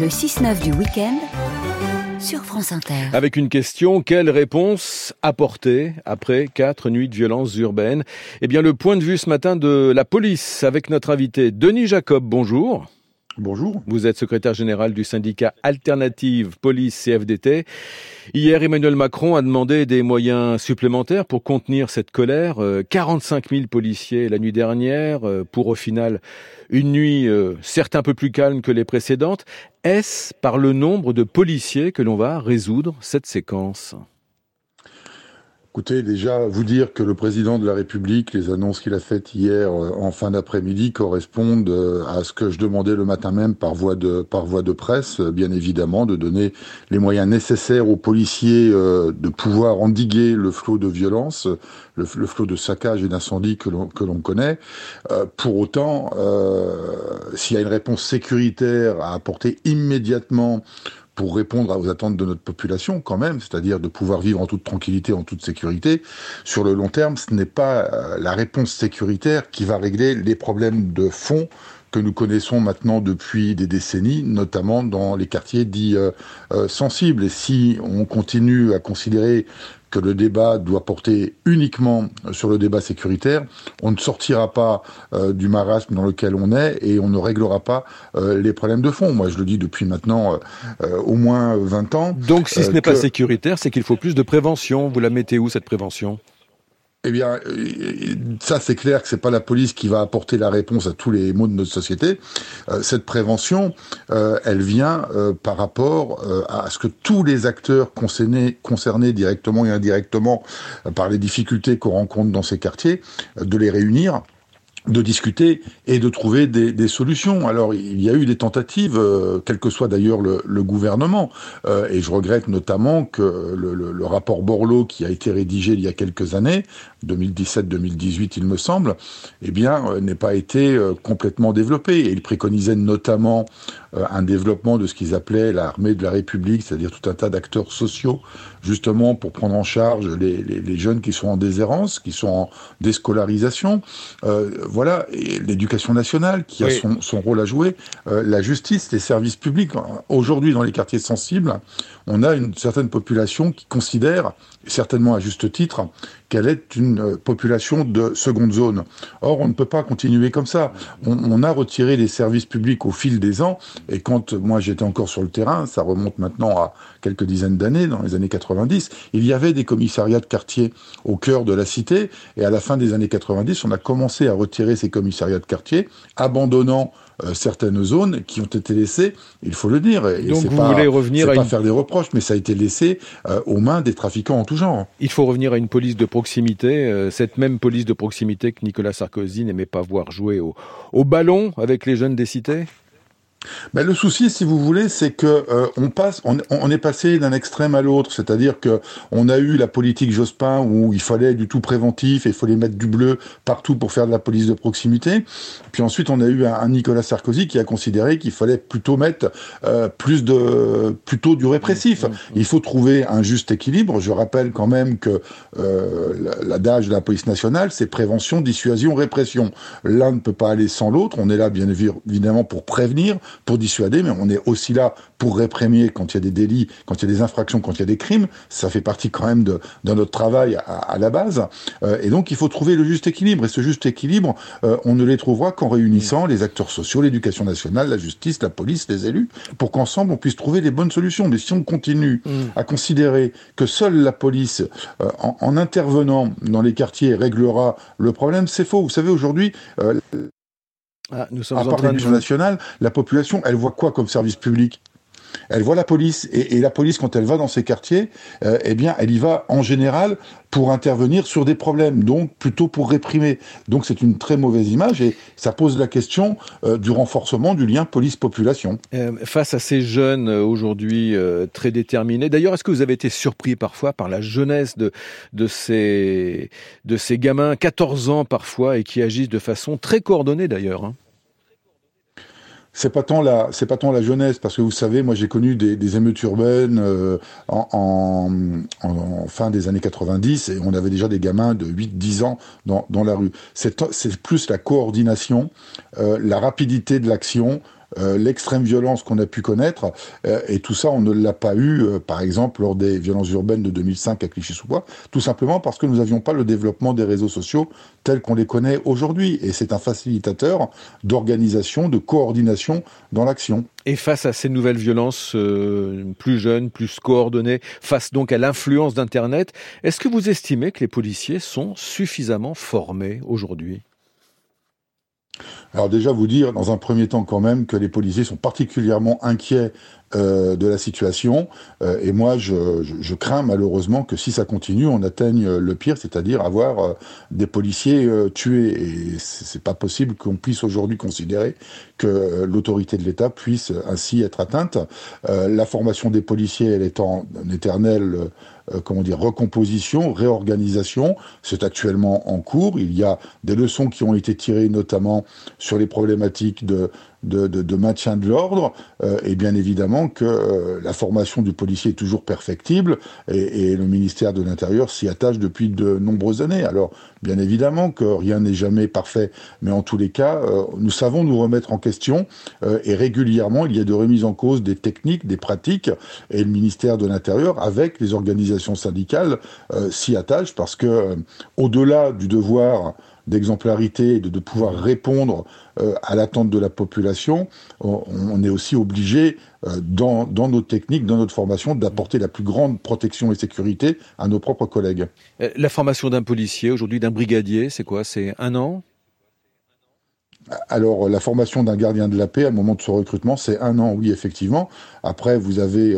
Le 6-9 du week-end sur France Inter. Avec une question, quelle réponse apporter après quatre nuits de violences urbaines Eh bien, le point de vue ce matin de la police avec notre invité Denis Jacob. Bonjour. Bonjour. Vous êtes secrétaire général du syndicat Alternative Police CFDT. Hier, Emmanuel Macron a demandé des moyens supplémentaires pour contenir cette colère. 45 euh, 000 policiers la nuit dernière, euh, pour au final une nuit euh, certes un peu plus calme que les précédentes. Est-ce par le nombre de policiers que l'on va résoudre cette séquence? Écoutez, déjà, vous dire que le président de la République, les annonces qu'il a faites hier euh, en fin d'après-midi correspondent euh, à ce que je demandais le matin même par voie de, par voie de presse, euh, bien évidemment, de donner les moyens nécessaires aux policiers de pouvoir endiguer le flot de violence, le, flot de saccage et d'incendie que l'on, que l'on connaît. pour autant, s'il y a une réponse sécuritaire à apporter immédiatement pour répondre aux attentes de notre population quand même, c'est-à-dire de pouvoir vivre en toute tranquillité, en toute sécurité. Sur le long terme, ce n'est pas euh, la réponse sécuritaire qui va régler les problèmes de fond que nous connaissons maintenant depuis des décennies, notamment dans les quartiers dits euh, euh, sensibles. Et si on continue à considérer que le débat doit porter uniquement sur le débat sécuritaire, on ne sortira pas euh, du marasme dans lequel on est et on ne réglera pas euh, les problèmes de fond. Moi, je le dis depuis maintenant euh, au moins 20 ans. Donc, si ce n'est pas sécuritaire, c'est qu'il faut plus de prévention. Vous la mettez où, cette prévention? Eh bien, euh, ça c'est clair que c'est pas la police qui va apporter la réponse à tous les maux de notre société. Euh, cette prévention, euh, elle vient par rapport à ce que tous les acteurs concernés, concernés directement et indirectement par les difficultés qu'on rencontre dans ces quartiers, de les réunir de discuter et de trouver des, des, solutions. Alors il y a eu des tentatives, euh, quel que soit d'ailleurs le, le, gouvernement, euh, et je regrette notamment que le, le, le, rapport Borloo qui a été rédigé il y a quelques années, 2017-2018 il me semble, eh bien euh, n'ait pas été euh, complètement développé. Et il préconisait notamment un développement de ce qu'ils appelaient l'armée de la République, c'est-à-dire tout un tas d'acteurs sociaux, justement pour prendre en charge les, les, les, jeunes qui sont en déshérence, qui sont en déscolarisation. Voilà, l'éducation nationale qui a son, son, rôle à jouer, euh, la justice, les services publics. Aujourd'hui, dans les quartiers sensibles, on a une certaine population qui considère, certainement à juste titre, qu'elle est une euh, population de seconde zone. Or, on ne peut pas continuer comme ça. On, on a retiré les services publics au fil des ans, et quand moi j'étais encore sur le terrain, ça remonte maintenant à quelques dizaines d'années, dans les années 90, il y avait des commissariats de quartier au cœur de la cité, et à la fin des années 90, on a commencé à retirer ces commissariats de quartier, abandonnant euh, certaines zones qui ont été laissées, il faut le dire. Et Donc vous pas, voulez revenir à pas faire des reproches, mais ça a été laissé euh, aux mains des trafiquants en tout genre. Il faut revenir à une police de proximité, euh, cette même police de proximité que Nicolas Sarkozy n'aimait pas voir jouer au, au ballon avec les jeunes des cités? Ben, le souci, si vous voulez, c'est que euh, on passe, on, on, est passé d'un extrême à l'autre, c'est-à-dire que on a eu la politique Jospin où il fallait du tout préventif et il fallait mettre du bleu partout pour faire de la police de proximité. Puis ensuite, on a eu un, Nicolas Sarkozy qui a considéré qu'il fallait plutôt mettre euh, plus de, plutôt du répressif. Mmh, mmh, mmh. Il faut trouver un juste équilibre. Je rappelle quand même que euh, l'adage de la police nationale, c'est prévention, dissuasion, répression. L'un ne peut pas aller sans l'autre. On est là, bien évidemment, pour prévenir pour dissuader, mais on est aussi là pour réprimer quand il y a des délits, quand il y a des infractions, quand il y a des crimes. Ça fait partie quand même de, de notre travail à, à la base. Euh, et donc, il faut trouver le juste équilibre. Et ce juste équilibre, euh, on ne les trouvera qu'en réunissant les acteurs sociaux, l'éducation nationale, la justice, la police, les élus, pour qu'ensemble on puisse trouver les bonnes solutions. Mais si on continue mm. à considérer que seule la police, euh, en, en, intervenant dans les quartiers, réglera le problème, c'est faux. Vous savez, aujourd'hui, euh, ah, nous sommes à part l'éducation nationale, la population, elle voit quoi comme service public? Elle voit la police et, et, la police quand elle va dans ces quartiers, euh, eh bien, elle y va en général pour intervenir sur des problèmes, donc plutôt pour réprimer. Donc c'est une très mauvaise image et ça pose la question euh, du renforcement du lien police-population. Euh, face à ces jeunes euh, aujourd'hui euh, très déterminés, d'ailleurs, est-ce que vous avez été surpris parfois par la jeunesse de, de, ces, de ces gamins, 14 ans parfois, et qui agissent de façon très coordonnée d'ailleurs hein? C'est pas tant la c'est pas tant la jeunesse parce que vous savez moi j'ai connu des, des, émeutes urbaines euh, en, en, en, fin des années 90 et on avait déjà des gamins de 8 10 ans dans, dans la rue. C'est c'est plus la coordination euh, la rapidité de l'action l'extrême violence qu'on a pu connaître. et tout ça, on ne l'a pas eu, par exemple, lors des violences urbaines de 2005 à Clichy-sous-Bois, tout simplement parce que nous n'avions pas le développement des réseaux sociaux tels qu'on les connaît aujourd'hui. Et c'est un facilitateur d'organisation, de coordination dans l'action. Et face à ces nouvelles violences euh, plus jeunes, plus coordonnées, face donc à l'influence d'Internet, est-ce que vous estimez que les policiers sont suffisamment formés aujourd'hui? Alors déjà vous dire dans un premier temps quand même que les policiers sont particulièrement inquiets euh, de la situation. Euh, et moi, je, je, crains malheureusement que si ça continue, on atteigne le pire, c'est-à-dire avoir euh, des policiers tués. Et c'est pas possible qu'on puisse aujourd'hui considérer que l'autorité de l'État puisse ainsi être atteinte. la formation des policiers, elle est en éternel comment dire, recomposition, réorganisation. C'est actuellement en cours. Il y a des leçons qui ont été tirées notamment sur les problématiques de, de, maintien de l'ordre, euh, et bien évidemment que euh, la formation du policier est toujours perfectible, et, le ministère de l'Intérieur s'y attache depuis de nombreuses années. Alors, bien évidemment que rien n'est jamais parfait, mais en tous les cas, euh, nous savons nous remettre en question, et régulièrement, il y a de remise en cause des techniques, des pratiques, et le ministère de l'Intérieur, avec les organisations syndicales, s'y attache, parce que, au-delà du devoir d'exemplarité et de, pouvoir répondre euh, à l'attente de la population, on, est aussi obligé, euh, dans, dans, nos techniques, dans notre formation, d'apporter la plus grande protection et sécurité à nos propres collègues. Euh, la formation d'un policier, aujourd'hui d'un brigadier, c'est quoi? C'est un an? Alors, la formation d'un gardien de la paix, à un moment de son recrutement, c'est un an, oui, effectivement. Après, vous avez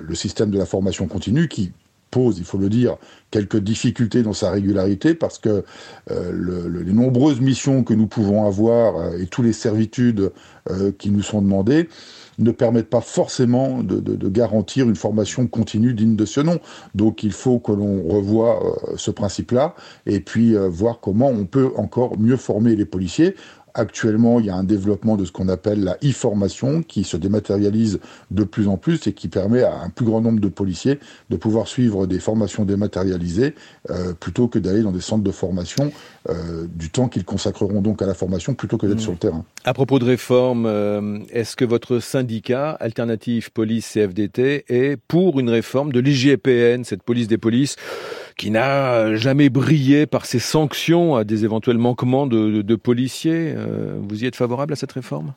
le système de la formation continue qui pose, il faut le dire, quelques difficultés dans sa régularité parce que euh, les nombreuses missions que nous pouvons avoir euh, et toutes les servitudes euh, qui nous sont demandées ne permettent pas forcément de, de, garantir une formation continue digne de ce nom. Donc il faut que l'on revoie ce principe-là et puis voir comment on peut encore mieux former les policiers. Actuellement, il y a un développement de ce qu'on appelle la e-formation qui se dématérialise de plus en plus et qui permet à un plus grand nombre de policiers de pouvoir suivre des formations dématérialisées euh, plutôt que d'aller dans des centres de formation euh, du temps qu'ils consacreront donc à la formation plutôt que d'être mmh. sur le terrain. À propos de réforme, euh, est-ce que votre syndicat, Alternative Police CFDT, est pour une réforme de l'IGPN, cette police des polices? Qui n'a jamais brillé par ses sanctions à des éventuels manquements de, policiers. Euh, vous y êtes favorable à cette réforme?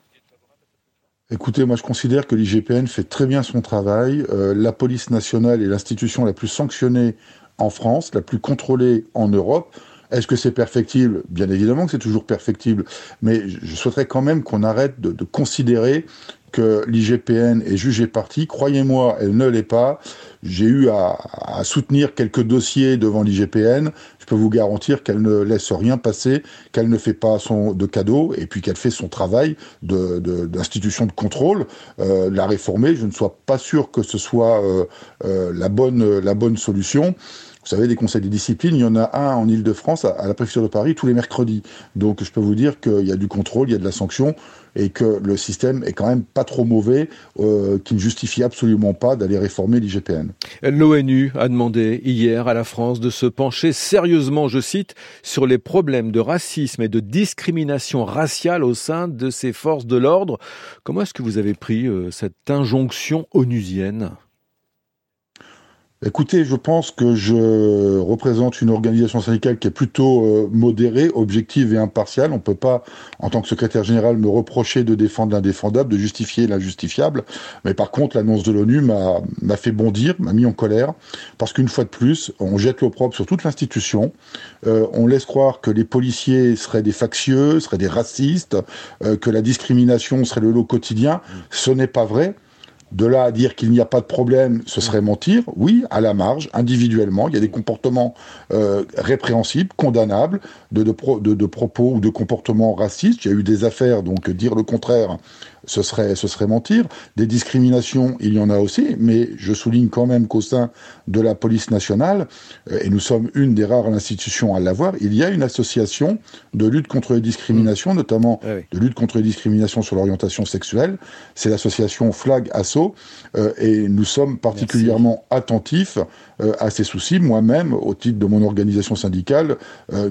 Écoutez, moi je considère que l'IGPN fait très bien son travail. Euh, la police nationale est l'institution la plus sanctionnée en France, la plus contrôlée en Europe. Est-ce que c'est perfectible? Bien évidemment que c'est toujours perfectible, mais je souhaiterais quand même qu'on arrête de, considérer que l'IGPN est jugée partie. Croyez-moi, elle ne l'est pas. J'ai eu à, soutenir quelques dossiers devant l'IGPN. Je peux vous garantir qu'elle ne laisse rien passer, qu'elle ne fait pas son de cadeaux et puis qu'elle fait son travail d'institution de, contrôle. Euh, la réformer, je ne suis pas sûr que ce soit euh, euh, la bonne la bonne solution. Vous savez, des conseils de discipline, il y en a un en Ile-de-France, à la préfecture de Paris, tous les mercredis. Donc je peux vous dire qu'il y a du contrôle, il y a de la sanction, et que le système est quand même pas trop mauvais, euh, qui ne justifie absolument pas d'aller réformer l'IGPN. L'ONU a demandé hier à la France de se pencher sérieusement, je cite, sur les problèmes de racisme et de discrimination raciale au sein de ses forces de l'ordre. Comment est-ce que vous avez pris euh, cette injonction onusienne? Écoutez, je pense que je représente une organisation syndicale qui est plutôt euh, modérée, objective et impartiale. On ne peut pas, en tant que secrétaire général, me reprocher de défendre l'indéfendable, de justifier l'injustifiable. Mais par contre, l'annonce de l'ONU m'a fait bondir, m'a mis en colère, parce qu'une fois de plus, on jette l'opprobre sur toute l'institution. Euh, on laisse croire que les policiers seraient des factieux, seraient des racistes, euh, que la discrimination serait le lot quotidien. Ce n'est pas vrai. De là à dire qu'il n'y a pas de problème, ce serait mentir. Oui, à la marge, individuellement, il y a des comportements euh, répréhensibles, condamnables, de, de, propos ou de comportements racistes. Il y a eu des affaires, donc dire le contraire, ce serait, ce serait mentir. Des discriminations, il y en a aussi, mais je souligne quand même qu'au sein de la police nationale, euh, et nous sommes une des rares institutions à l'avoir, il y a une association de lutte contre les discriminations, mmh. notamment ah de lutte contre les discriminations sur l'orientation sexuelle. C'est l'association Flag Asso sociaux. et nous sommes particulièrement attentifs à ces soucis. Moi-même, au titre de mon organisation syndicale,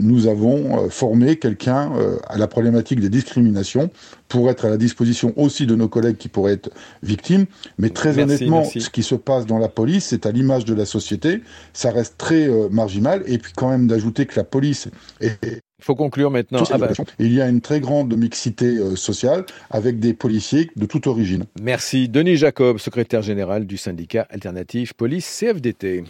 nous avons formé quelqu'un à la problématique des discriminations pour être à la disposition aussi de nos collègues qui pourraient être victimes. Mais très honnêtement, ce qui se passe dans la police, c'est à l'image de la société. Ça reste très marginal. Et puis quand même d'ajouter que la police est il faut conclure maintenant. Ah bah. Il y a une très grande mixité euh, sociale avec des policiers de toute origine. Merci. Denis Jacob, secrétaire général du syndicat Alternative Police CFDT.